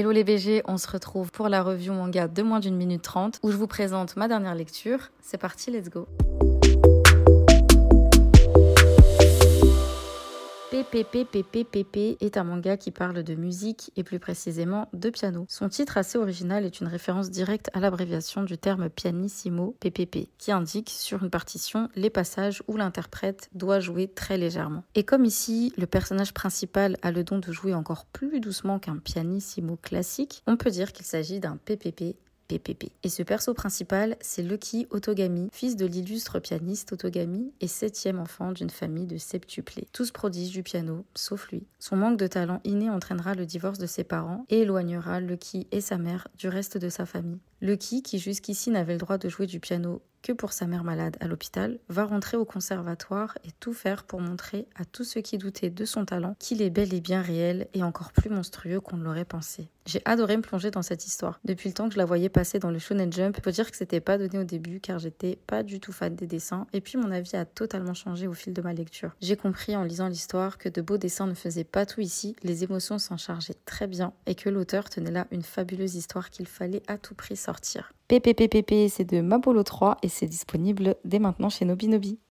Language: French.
Hello les BG, on se retrouve pour la review manga de moins d'une minute trente où je vous présente ma dernière lecture. C'est parti, let's go. PPPPPPP est un manga qui parle de musique et plus précisément de piano. Son titre assez original est une référence directe à l'abréviation du terme pianissimo PPP qui indique sur une partition les passages où l'interprète doit jouer très légèrement. Et comme ici, le personnage principal a le don de jouer encore plus doucement qu'un pianissimo classique, on peut dire qu'il s'agit d'un PPP et ce perso principal, c'est Lucky Otogami, fils de l'illustre pianiste Otogami et septième enfant d'une famille de septuplés. Tous prodiges du piano, sauf lui. Son manque de talent inné entraînera le divorce de ses parents et éloignera Lucky et sa mère du reste de sa famille. Lucky, qui jusqu'ici n'avait le droit de jouer du piano que pour sa mère malade à l'hôpital, va rentrer au conservatoire et tout faire pour montrer à tous ceux qui doutaient de son talent qu'il est bel et bien réel et encore plus monstrueux qu'on ne l'aurait pensé. J'ai adoré me plonger dans cette histoire. Depuis le temps que je la voyais passer dans le Shonen Jump, faut dire que c'était pas donné au début car j'étais pas du tout fan des dessins et puis mon avis a totalement changé au fil de ma lecture. J'ai compris en lisant l'histoire que de beaux dessins ne faisaient pas tout ici, les émotions s'en chargeaient très bien et que l'auteur tenait là une fabuleuse histoire qu'il fallait à tout prix sortir. PPPPP, c'est de Mapolo 3 et c'est disponible dès maintenant chez Nobinobi.